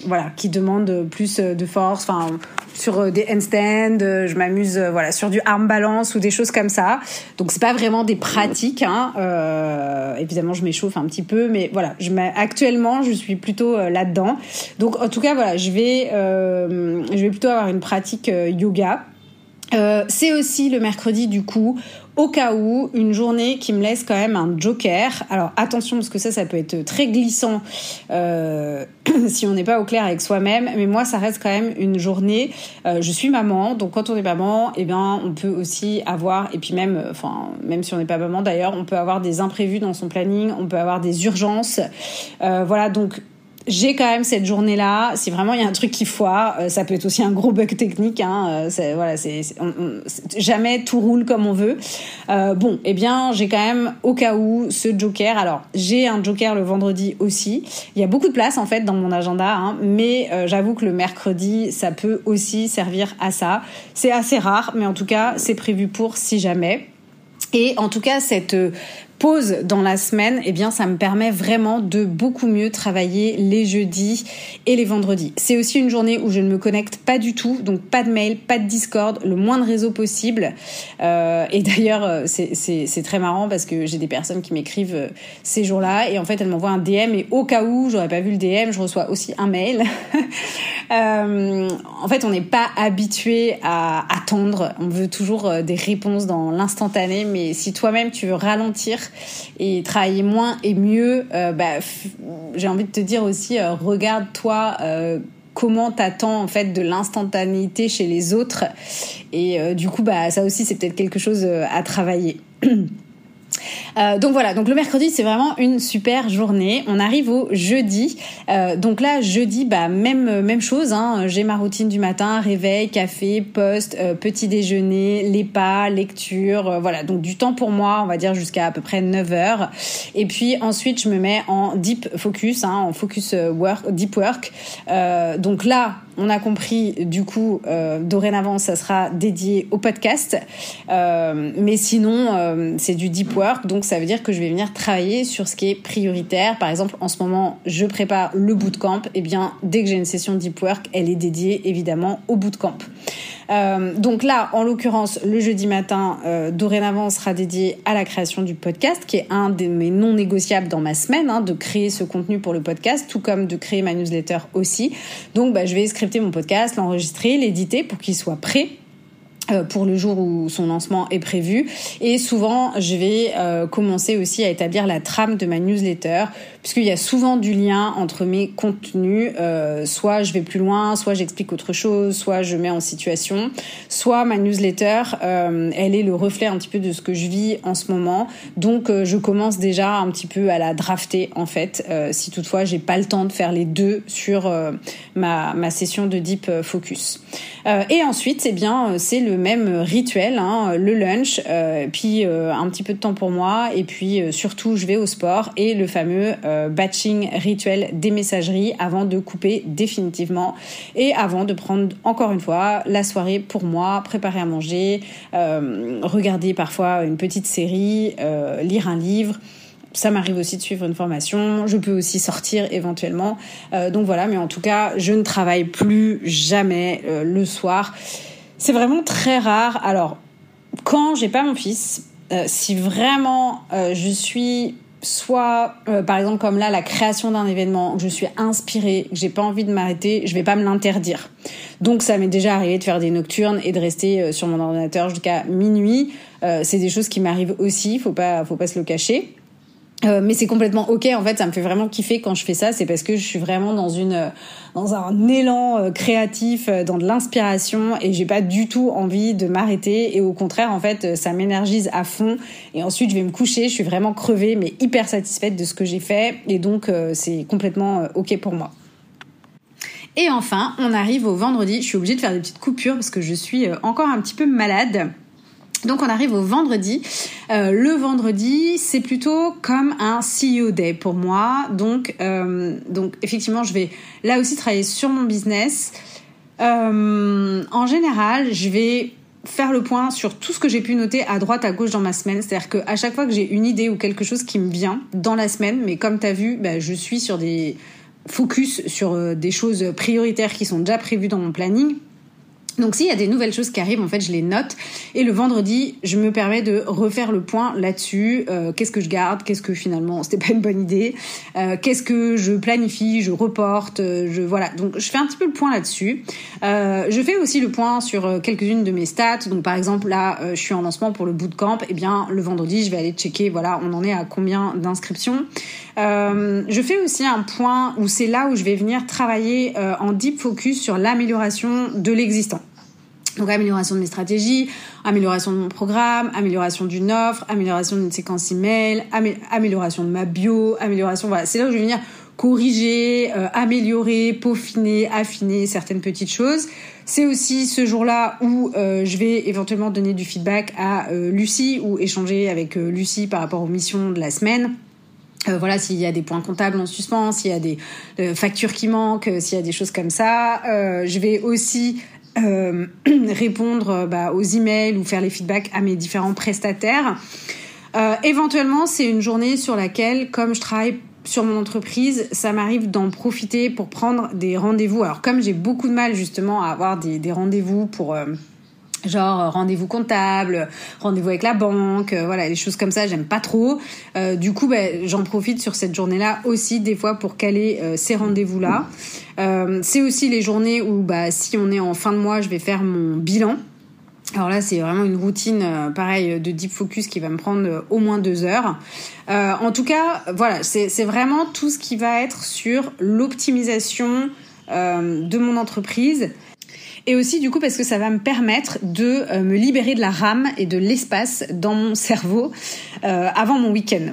voilà qui demandent plus de force, enfin sur des handstands, je m'amuse voilà sur du arm balance ou des choses comme ça. Donc c'est pas vraiment des pratiques. Hein. Euh, évidemment, je m'échauffe un petit peu, mais voilà. Je actuellement, je suis plutôt euh, là-dedans. Donc en tout cas, voilà, je vais, euh, je vais plutôt avoir une pratique yoga. C'est aussi le mercredi du coup au cas où une journée qui me laisse quand même un joker. Alors attention parce que ça, ça peut être très glissant euh, si on n'est pas au clair avec soi-même. Mais moi, ça reste quand même une journée. Euh, je suis maman, donc quand on est maman, eh bien, on peut aussi avoir et puis même, enfin, même si on n'est pas maman d'ailleurs, on peut avoir des imprévus dans son planning, on peut avoir des urgences. Euh, voilà, donc j'ai quand même cette journée-là. Si vraiment il y a un truc qui foire, euh, ça peut être aussi un gros bug technique. Hein, euh, voilà, c'est jamais tout roule comme on veut. Euh, bon, eh bien, j'ai quand même au cas où ce joker. Alors, j'ai un joker le vendredi aussi. Il y a beaucoup de place en fait dans mon agenda, hein, mais j'avoue que le mercredi, ça peut aussi servir à ça. C'est assez rare, mais en tout cas, c'est prévu pour si jamais. Et en tout cas, cette pause dans la semaine, eh bien, ça me permet vraiment de beaucoup mieux travailler les jeudis et les vendredis. C'est aussi une journée où je ne me connecte pas du tout, donc pas de mail, pas de Discord, le moins de réseaux possible. Euh, et d'ailleurs, euh, c'est très marrant parce que j'ai des personnes qui m'écrivent euh, ces jours-là et en fait, elles m'envoient un DM et au cas où j'aurais pas vu le DM, je reçois aussi un mail. euh, en fait, on n'est pas habitué à attendre. On veut toujours des réponses dans l'instantané, mais si toi-même tu veux ralentir et travailler moins et mieux, euh, bah, j'ai envie de te dire aussi, euh, regarde-toi euh, comment t'attends en fait de l'instantanéité chez les autres et du coup bah ça aussi c'est peut-être quelque chose à travailler. Euh, donc voilà, donc le mercredi c'est vraiment une super journée. On arrive au jeudi. Euh, donc là jeudi bah même même chose. Hein. J'ai ma routine du matin, réveil, café, poste, euh, petit déjeuner, les pas, lecture. voilà donc du temps pour moi, on va dire jusqu'à à peu près 9 heures. Et puis ensuite je me mets en deep focus, hein, en focus work, deep work. donc là on a compris, du coup, euh, dorénavant, ça sera dédié au podcast. Euh, mais sinon, euh, c'est du deep work, donc ça veut dire que je vais venir travailler sur ce qui est prioritaire. Par exemple, en ce moment, je prépare le bootcamp. Eh bien, dès que j'ai une session deep work, elle est dédiée évidemment au bootcamp. Euh, donc là, en l'occurrence, le jeudi matin, euh, dorénavant, sera dédié à la création du podcast, qui est un de mes non négociables dans ma semaine, hein, de créer ce contenu pour le podcast, tout comme de créer ma newsletter aussi. Donc, bah, je vais scripter mon podcast, l'enregistrer, l'éditer pour qu'il soit prêt pour le jour où son lancement est prévu. Et souvent, je vais euh, commencer aussi à établir la trame de ma newsletter, puisqu'il y a souvent du lien entre mes contenus. Euh, soit je vais plus loin, soit j'explique autre chose, soit je mets en situation, soit ma newsletter, elle est le reflet un petit peu de ce que je vis en ce moment. Donc, je commence déjà un petit peu à la drafter, en fait, si toutefois j'ai pas le temps de faire les deux sur ma, ma session de Deep Focus. et ensuite, eh bien, c'est le même rituel, hein, le lunch, euh, puis euh, un petit peu de temps pour moi, et puis euh, surtout je vais au sport et le fameux batching rituel des messageries avant de couper définitivement et avant de prendre encore une fois la soirée pour moi, préparer à manger, regarder parfois une petite série, lire un livre ça m'arrive aussi de suivre une formation. Je peux aussi sortir éventuellement. donc voilà, mais en tout cas, je ne travaille plus jamais le soir. C'est vraiment très rare. Alors, quand j'ai pas mon fils, euh, si vraiment euh, je suis soit euh, par exemple comme là la création d'un événement, je suis inspirée, que j'ai pas envie de m'arrêter, je vais pas me l'interdire. Donc ça m'est déjà arrivé de faire des nocturnes et de rester sur mon ordinateur jusqu'à minuit. c'est des choses qui m'arrivent aussi, faut pas faut pas se le cacher. Euh, mais c'est complètement ok en fait ça me fait vraiment kiffer quand je fais ça. C'est parce que je suis vraiment dans une euh, dans un élan euh, créatif dans de l'inspiration et j'ai pas du tout envie de m'arrêter. Et au contraire en fait ça m'énergise à fond. Et ensuite je vais me coucher je suis vraiment crevée mais hyper satisfaite de ce que j'ai fait. Et donc c'est complètement ok pour moi. Et enfin, on arrive au vendredi. Je suis obligée de faire des petites coupures parce que je suis encore un petit peu malade. Donc on arrive au vendredi. Euh, le vendredi, c'est plutôt comme un CEO day pour moi. Donc, euh, donc effectivement, je vais là aussi travailler sur mon business. Euh, en général, je vais faire le point sur tout ce que j'ai pu noter à droite, à gauche dans ma semaine. C'est-à-dire qu'à chaque fois que j'ai une idée ou quelque chose qui me vient dans la semaine, mais comme tu as vu, bah, je suis sur des focus sur des choses prioritaires qui sont déjà prévues dans mon planning donc s'il y a des nouvelles choses qui arrivent, en fait, je les note. Et le vendredi, je me permets de refaire le point là-dessus. Euh, qu'est-ce que je garde? Qu'est-ce que finalement c'était pas une bonne idée? Euh, Qu'est-ce que je planifie Je reporte? Euh, Je voilà. Donc je fais un petit peu le point là-dessus. je fais aussi le point sur quelques-unes de mes stats. Donc par exemple là, je suis en lancement pour le bootcamp. Et eh bien le vendredi, je vais aller checker. Voilà, on en est à combien d'inscriptions. je fais aussi un point où c'est là où je vais venir travailler en deep focus sur l'amélioration de l'existant. Donc amélioration de mes stratégies, amélioration de mon programme, amélioration d'une offre, amélioration d'une séquence email, amélioration de ma bio, amélioration voilà, c'est là où je vais venir corriger, euh, améliorer, peaufiner, affiner certaines petites choses. C'est aussi ce jour-là où euh, je vais éventuellement donner du feedback à euh, Lucie ou échanger avec Lucie par rapport aux missions de la semaine. voilà, s'il y a des points comptables en suspens, s'il y a des factures qui manquent, s'il y a des choses comme ça. je vais aussi euh, répondre euh, bah, aux emails ou faire les feedbacks à mes différents prestataires. Euh, éventuellement, c'est une journée sur laquelle, comme je travaille sur mon entreprise, ça m'arrive d'en profiter pour prendre des rendez-vous. Alors comme j'ai beaucoup de mal justement à avoir des, des rendez-vous pour genre euh, rendez-vous comptable, rendez-vous avec la banque, euh, voilà, les choses comme ça, j'aime pas trop. Euh, du coup, ben, j'en profite sur cette journée-là aussi des fois pour caler ces rendez-vous-là. c'est aussi les journées où, bah, si on est en fin de mois, je vais faire mon bilan. Alors là, c'est vraiment une routine, pareil, de deep focus qui va me prendre au moins deux heures. en tout cas, voilà, c'est vraiment tout ce qui va être sur l'optimisation de mon entreprise et aussi du coup parce que ça va me permettre de euh, me libérer de la rame et de l'espace dans mon cerveau euh, avant mon week-end.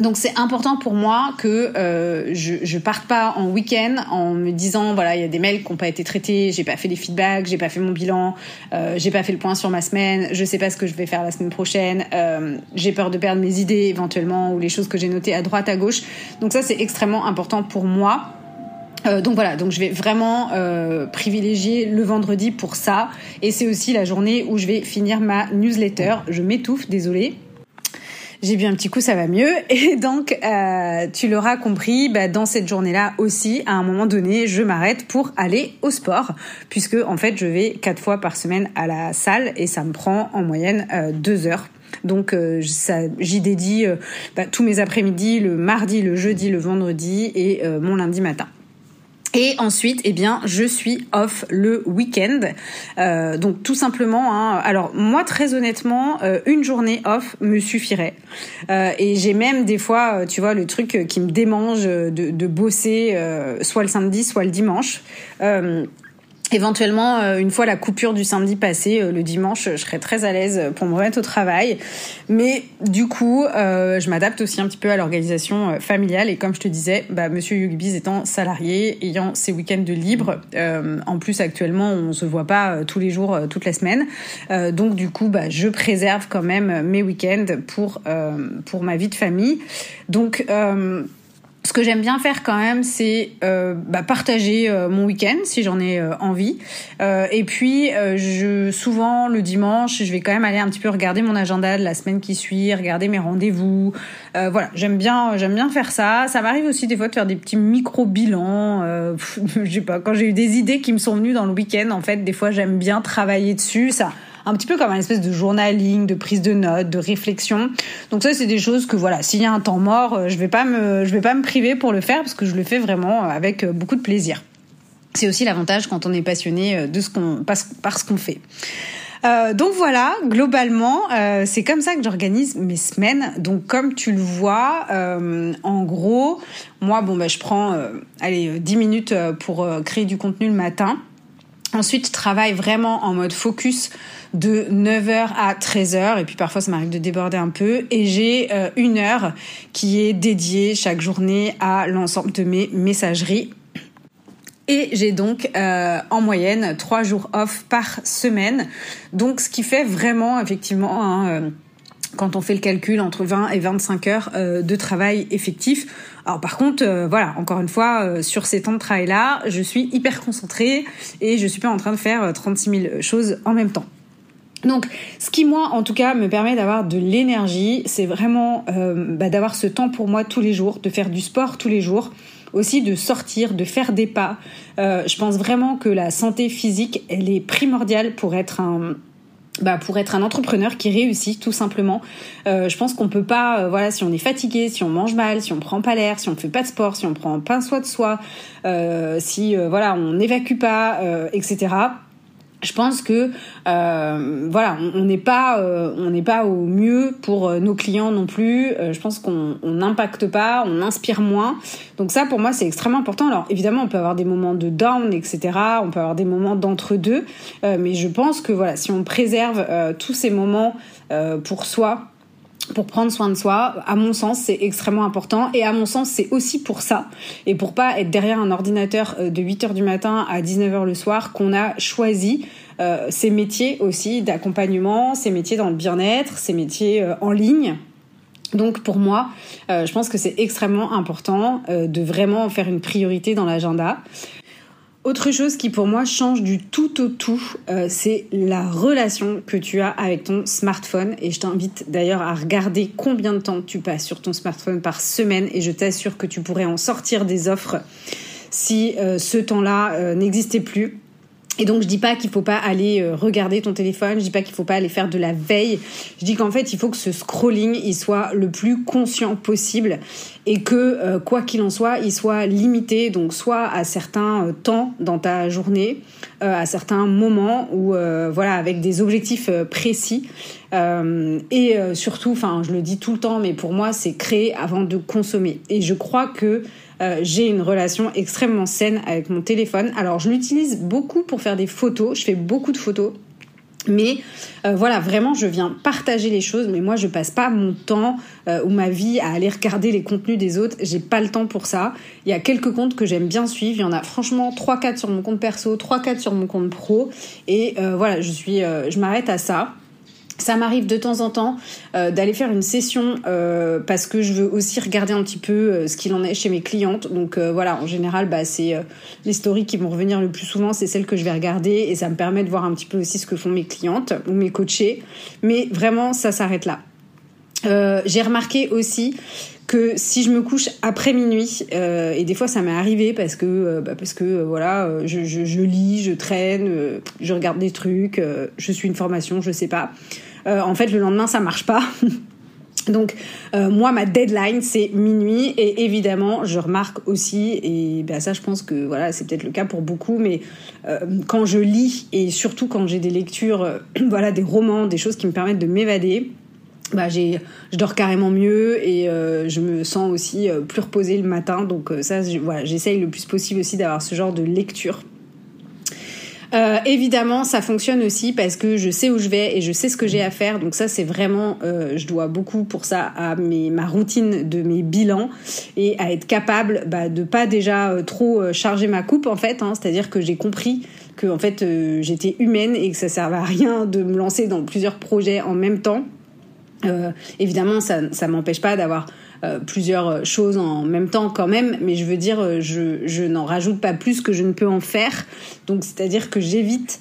Donc c'est important pour moi que euh, je, je parte pas en week-end en me disant voilà il y a des mails qui n'ont pas été traités, j'ai pas fait des feedbacks, j'ai pas fait mon bilan, euh, j'ai pas fait le point sur ma semaine, je sais pas ce que je vais faire la semaine prochaine, euh, j'ai peur de perdre mes idées éventuellement ou les choses que j'ai notées à droite à gauche. Donc ça c'est extrêmement important pour moi euh, donc voilà, donc je vais vraiment euh, privilégier le vendredi pour ça. Et c'est aussi la journée où je vais finir ma newsletter. Je m'étouffe, désolée. J'ai bu un petit coup, ça va mieux. Et donc, euh, tu l'auras compris, bah, dans cette journée-là aussi, à un moment donné, je m'arrête pour aller au sport, puisque en fait, je vais quatre fois par semaine à la salle et ça me prend en moyenne deux heures. Donc j'y dédie bah, tous mes après-midi, le mardi, le jeudi, le vendredi et mon lundi matin. Et ensuite, eh bien, je suis off le week-end. Euh, donc tout simplement, hein, alors moi très honnêtement, euh, une journée off me suffirait. Euh, et j'ai même des fois, tu vois, le truc qui me démange de, de bosser soit le samedi, soit le dimanche. Éventuellement, euh, une fois la coupure du samedi passé, euh, le dimanche, je serai très à l'aise pour me remettre au travail. Mais du coup, euh, je m'adapte aussi un petit peu à l'organisation familiale. Et comme je te disais, bah, Monsieur Yugibiz étant salarié, ayant ses week-ends de libre, en plus actuellement, on se voit pas tous les jours, toute la semaine. donc du coup, bah, je préserve quand même mes week-ends pour pour ma vie de famille. Donc ce que j'aime bien faire quand même, c'est euh, bah, partager euh, mon week-end si j'en ai euh, envie. et puis, je souvent le dimanche, je vais quand même aller un petit peu regarder mon agenda de la semaine qui suit, regarder mes rendez-vous. voilà, j'aime bien, j'aime bien faire ça. Ça m'arrive aussi des fois de faire des petits micro bilans. je sais pas, quand j'ai eu des idées qui me sont venues dans le week-end, en fait, des fois j'aime bien travailler dessus. Ça un petit peu comme un espèce de journaling, de prise de notes, de réflexion. Donc ça, c'est des choses que voilà, s'il y a un temps mort, euh, je vais pas me, je vais pas me priver pour le faire parce que je le fais vraiment euh, avec euh, beaucoup de plaisir. C'est aussi l'avantage quand on est passionné de ce qu'on, par ce qu'on fait. donc voilà, globalement, c'est comme ça que j'organise mes semaines. Donc comme tu le vois, en gros, moi, bon, bah, je prends, allez, 10 minutes pour créer du contenu le matin. Ensuite, travaille vraiment en mode focus de 9h à 13h et puis parfois ça m'arrive de déborder un peu et j'ai euh, une heure qui est dédiée chaque journée à l'ensemble de mes messageries et j'ai donc euh, en moyenne trois jours off par semaine. Donc ce qui fait vraiment effectivement hein, euh, quand on fait le calcul entre 20 et 25 heures de travail effectif. Alors par contre, voilà, encore une fois, sur ces temps de travail-là, je suis hyper concentrée et je suis pas en train de faire 36 000 choses en même temps. Donc, ce qui moi, en tout cas, me permet d'avoir de l'énergie, c'est vraiment euh, bah, d'avoir ce temps pour moi tous les jours, de faire du sport tous les jours, aussi de sortir, de faire des pas. Euh, je pense vraiment que la santé physique, elle est primordiale pour être un bah, pour être un entrepreneur qui réussit tout simplement. Euh, je pense qu'on peut pas, voilà, si on est fatigué, si on mange mal, si on prend pas l'air, si on fait pas de sport, si on prend pas soin de soi, si voilà, on n'évacue pas, etc je pense que euh, voilà, on n'est pas euh, on n'est pas au mieux pour euh, nos clients non plus. Je pense qu'on n'impacte pas, on inspire moins. Donc ça, pour moi, c'est extrêmement important. Alors évidemment, on peut avoir des moments de down, etc. On peut avoir des moments d'entre deux, mais je pense que voilà, si on préserve tous ces moments pour soi, pour prendre soin de soi, à mon sens, c'est extrêmement important. Et à mon sens, c'est aussi pour ça, et pour pas être derrière un ordinateur euh, de 8h du matin à 19h le soir, qu'on a choisi euh, ces métiers aussi d'accompagnement, ces métiers dans le bien-être, ces métiers euh, en ligne. Donc pour moi, je pense que c'est extrêmement important de vraiment faire une priorité dans l'agenda. Autre chose qui pour moi change du tout au tout, euh, c'est la relation que tu as avec ton smartphone. Et je t'invite d'ailleurs à regarder combien de temps tu passes sur ton smartphone par semaine. Et je t'assure que tu pourrais en sortir des offres si euh, ce temps-là euh, n'existait plus. Et donc je dis pas qu'il faut pas aller euh, regarder ton téléphone, je dis pas qu'il faut pas aller faire de la veille. Je dis qu'en fait, il faut que ce scrolling, il soit le plus conscient possible et que euh, quoi qu'il en soit, il soit limité donc soit à certains euh, temps dans ta journée, à certains moments ou voilà avec des objectifs précis et surtout enfin, je le dis tout le temps mais pour moi, c'est créer avant de consommer. Et je crois que euh, j'ai une relation extrêmement saine avec mon téléphone. Alors je l'utilise beaucoup pour faire des photos, je fais beaucoup de photos. Mais euh, voilà, vraiment, je viens partager les choses, mais moi, je passe pas mon temps euh, ou ma vie à aller regarder les contenus des autres. J'ai pas le temps pour ça. Il y a quelques comptes que j'aime bien suivre. Il y en a franchement 3-4 sur mon compte perso, 3-4 sur mon compte pro. Et voilà, je suis, je m'arrête à ça. Ça m'arrive de temps en temps euh, d'aller faire une session euh, parce que je veux aussi regarder un petit peu euh, ce qu'il en est chez mes clientes. Donc voilà, en général, bah, c'est les stories qui vont revenir le plus souvent, c'est celles que je vais regarder et ça me permet de voir un petit peu aussi ce que font mes clientes ou mes coachés. Mais vraiment, ça s'arrête là. J'ai remarqué aussi que si je me couche après minuit et des fois ça m'est arrivé parce que bah, parce que voilà je, je, je, lis je traîne je regarde des trucs je suis une formation je sais pas euh, en fait, le lendemain, ça marche pas. Donc moi ma deadline c'est minuit. Et évidemment je remarque aussi et ben ça je pense que voilà c'est peut-être le cas pour beaucoup mais quand je lis et surtout quand j'ai des lectures voilà des romans des choses qui me permettent de m'évader bah j'ai je dors carrément mieux et euh, je me sens aussi euh, plus reposée le matin. Donc euh, ça j'essaye le plus possible aussi d'avoir ce genre de lecture euh, évidemment, ça fonctionne aussi parce que je sais où je vais et je sais ce que j'ai à faire. Donc ça, c'est vraiment, euh, je dois beaucoup pour ça à mes, ma routine de mes bilans et à être capable bah, de pas déjà trop charger ma coupe en fait. Hein, C'est-à-dire que j'ai compris que en fait j'étais humaine et que ça servait à rien de me lancer dans plusieurs projets en même temps. Euh, évidemment, ça ça m'empêche pas d'avoir euh, plusieurs choses en même temps quand même, mais je veux dire, euh, je, je n'en rajoute pas plus que je ne peux en faire. Donc, c'est-à-dire que j'évite,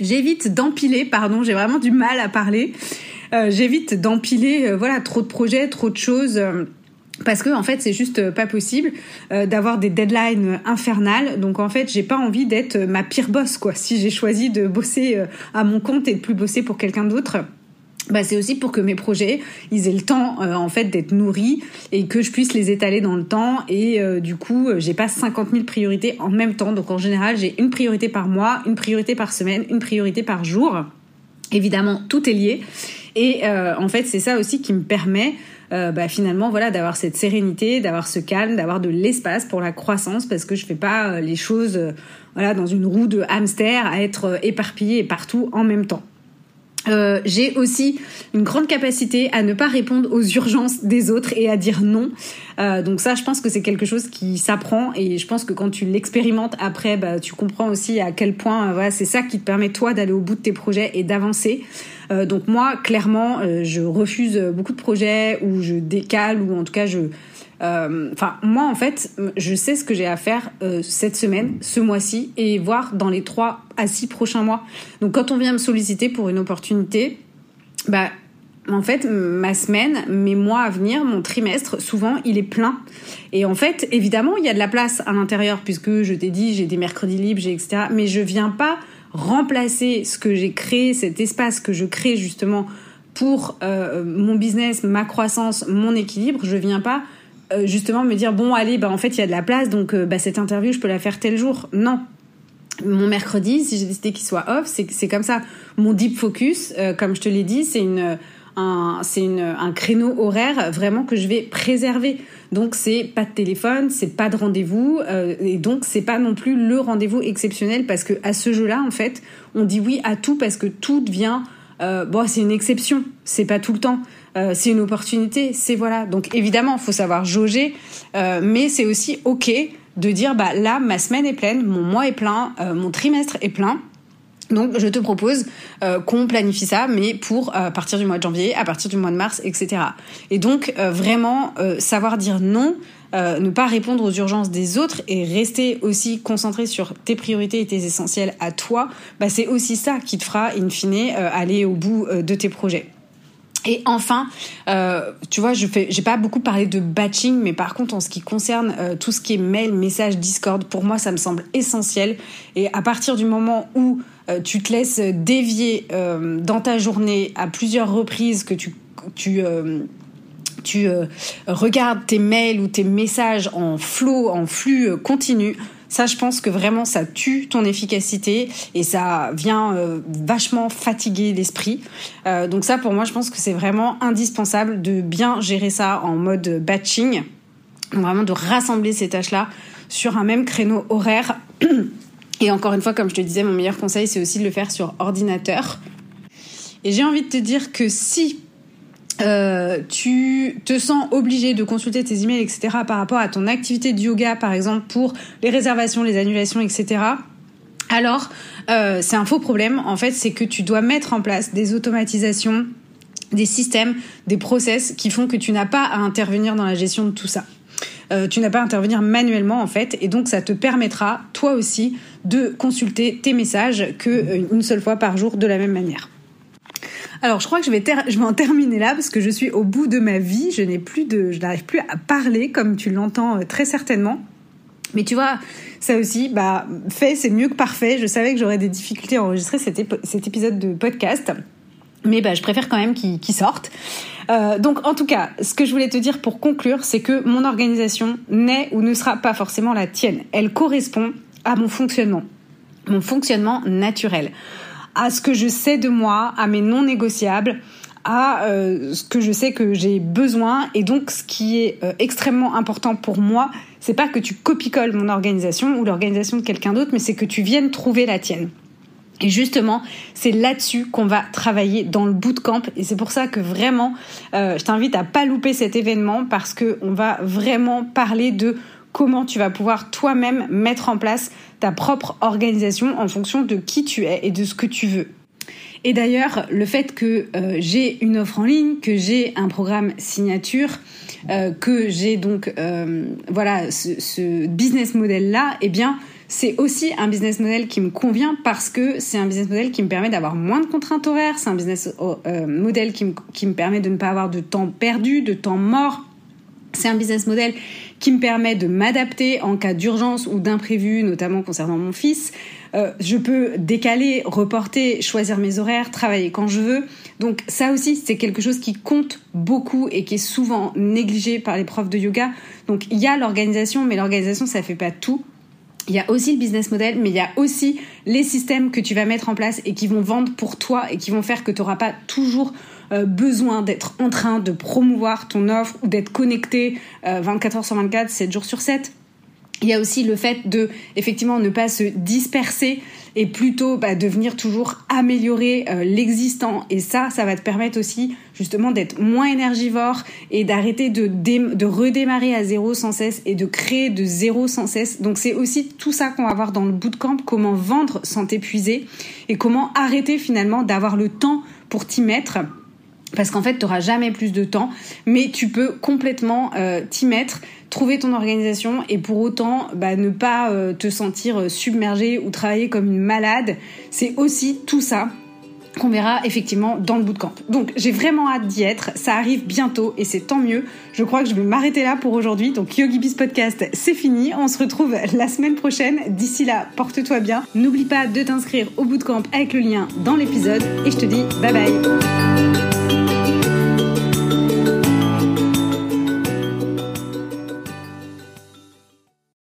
j'évite d'empiler, pardon, j'ai vraiment du mal à parler. Euh, j'évite d'empiler, voilà, trop de projets, trop de choses. parce que en fait c'est juste pas possible d'avoir des deadlines infernales donc en fait j'ai pas envie d'être ma pire boss quoi si j'ai choisi de bosser à mon compte et de plus bosser pour quelqu'un d'autre bah, c'est aussi pour que mes projets aient le temps euh, en fait d'être nourris et que je puisse les étaler dans le temps. Et euh, du coup euh, j'ai pas 50 000 priorités en même temps. Donc en général j'ai une priorité par mois une priorité par semaine une priorité par jour. Évidemment tout est lié. Et en fait c'est ça aussi qui me permet bah, finalement voilà d'avoir cette sérénité d'avoir ce calme d'avoir de l'espace pour la croissance parce que je fais pas les choses voilà dans une roue de hamster à être éparpillée partout en même temps euh, j'ai aussi une grande capacité à ne pas répondre aux urgences des autres et à dire non. Euh, donc ça, je pense que c'est quelque chose qui s'apprend et je pense que quand tu l'expérimentes après, bah, tu comprends aussi à quel point euh, voilà, c'est ça qui te permet toi d'aller au bout de tes projets et d'avancer. Euh, donc moi, clairement, euh, je refuse beaucoup de projets ou je décale ou en tout cas je enfin, moi, en fait, je sais ce que j'ai à faire euh, cette semaine, ce mois-ci, et voir dans les trois à six prochains mois. Donc, quand on vient me solliciter pour une opportunité, bah, en fait, ma semaine, mes mois à venir, mon trimestre, souvent, il est plein. Et en fait, évidemment, il y a de la place à l'intérieur, puisque je t'ai dit, j'ai des mercredis libres, j'ai etc. Mais je viens pas remplacer ce que j'ai créé, cet espace que je crée justement pour euh, mon business, ma croissance, mon équilibre. Je viens pas euh, justement me dire bon allez bah en fait il y a de la place donc euh, bah, cette interview je peux la faire tel jour. Non. Mon mercredi si j'ai décidé qu'il soit off c'est comme ça. Mon deep focus euh, comme je te l'ai dit c'est une un c'est un créneau horaire vraiment que je vais préserver. Donc c'est pas de téléphone c'est pas de rendez-vous et donc c'est pas non plus le rendez-vous exceptionnel parce que à ce jeu-là en fait on dit oui à tout parce que tout devient bon c'est une exception. C'est pas tout le temps euh, c'est une opportunité, c'est voilà. Donc évidemment, il faut savoir jauger, euh, mais c'est aussi ok de dire bah là ma semaine est pleine, mon mois est plein, euh, mon trimestre est plein. Donc je te propose qu'on planifie ça, mais pour partir du mois de janvier, à partir du mois de mars, etc. Et donc vraiment savoir dire non, ne pas répondre aux urgences des autres et rester aussi concentré sur tes priorités et tes essentiels à toi, bah, c'est aussi ça qui te fera in fine aller au bout de tes projets. Et enfin, euh, tu vois, je fais, j'ai pas beaucoup parlé de batching, mais par contre, en ce qui concerne euh, tout ce qui est mail, message, Discord, pour moi, ça me semble essentiel. Et à partir du moment où euh, tu te laisses dévier dans ta journée à plusieurs reprises, que tu regardes tes mails ou tes messages en flot, en flux continu, ça, je pense que vraiment, ça tue ton efficacité et ça vient euh, vachement fatiguer l'esprit. Euh, donc ça, pour moi, je pense que c'est vraiment indispensable de bien gérer ça en mode batching. vraiment de rassembler ces tâches-là sur un même créneau horaire. Et encore une fois, comme je te disais, mon meilleur conseil, c'est aussi de le faire sur ordinateur. Et j'ai envie de te dire que si euh, tu te sens obligé de consulter tes emails, etc., par rapport à ton activité de yoga, par exemple, pour les réservations, les annulations, etc., alors euh, c'est un faux problème. En fait, c'est que tu dois mettre en place des automatisations, des systèmes, des process qui font que tu n'as pas à intervenir dans la gestion de tout ça. Euh, tu n'as pas à intervenir manuellement en fait, et donc ça te permettra toi aussi de consulter tes messages que euh, seule fois par jour de la même manière. Alors, je crois que je vais, je vais en terminer là parce que je suis au bout de ma vie. Je n'ai plus de, je n'arrive plus à parler comme tu l'entends euh, très certainement. Mais tu vois, ça aussi, bah, fait, c'est mieux que parfait. Je savais que j'aurais des difficultés à enregistrer cet, épisode de podcast. mais bah, je préfère quand même qu'ils sortent. Euh, donc en tout cas, ce que je voulais te dire pour conclure, c'est que mon organisation n'est ou ne sera pas forcément la tienne. Elle correspond à mon fonctionnement, mon fonctionnement naturel, à ce que je sais de moi, à mes non négociables, à euh, ce que je sais que j'ai besoin et donc ce qui est euh, extrêmement important pour moi, c'est pas que tu copie-colles mon organisation ou l'organisation de quelqu'un d'autre, mais c'est que tu viennes trouver la tienne. Et justement, c'est là-dessus qu'on va travailler dans le bootcamp. Et c'est pour ça que vraiment, euh, je t'invite à pas louper cet événement parce que on va vraiment parler de comment tu vas pouvoir toi-même mettre en place ta propre organisation en fonction de qui tu es et de ce que tu veux. Et d'ailleurs, le fait que euh, j'ai une offre en ligne, que j'ai un programme signature, euh, que j'ai donc voilà ce, business model là, eh bien c'est aussi un business model qui me convient parce que c'est un business model qui me permet d'avoir moins de contraintes horaires, c'est un business euh, model qui me, qui me permet de ne pas avoir de temps perdu, de temps mort. C'est un business model qui me permet de m'adapter en cas d'urgence ou d'imprévu, notamment concernant mon fils. Euh, je peux décaler, reporter, choisir mes horaires, travailler quand je veux. Donc ça aussi, c'est quelque chose qui compte beaucoup et qui est souvent négligé par les profs de yoga. Donc il y a l'organisation, mais l'organisation, ça fait pas tout. Il y a aussi le business model, mais il y a aussi les systèmes que tu vas mettre en place et qui vont vendre pour toi et qui vont faire que tu n'auras pas toujours euh, besoin d'être en train de promouvoir ton offre ou d'être connecté 24 euh, heures sur 24, 7 jours sur 7. Il y a aussi le fait de effectivement ne pas se disperser et plutôt bah, de venir toujours améliorer euh, l'existant. Et ça, ça va te permettre aussi justement d'être moins énergivore et d'arrêter de, de redémarrer à zéro sans cesse et de créer de zéro sans cesse. Donc c'est aussi tout ça qu'on va voir dans le bootcamp, comment vendre sans t'épuiser et comment arrêter finalement d'avoir le temps pour t'y mettre parce qu'en fait, tu n'auras jamais plus de temps, mais tu peux complètement euh, t'y mettre, trouver ton organisation et pour autant bah, ne pas euh, te sentir euh, submergé ou travailler comme une malade. C'est aussi tout ça qu'on verra effectivement dans le bootcamp. Donc j'ai vraiment hâte d'y être, ça arrive bientôt et c'est tant mieux. Je crois que je vais m'arrêter là pour aujourd'hui. Donc Yogi Biz Podcast, c'est fini. On se retrouve la semaine prochaine. D'ici là, porte-toi bien. N'oublie pas de t'inscrire au bootcamp avec le lien dans l'épisode et je te dis bye bye.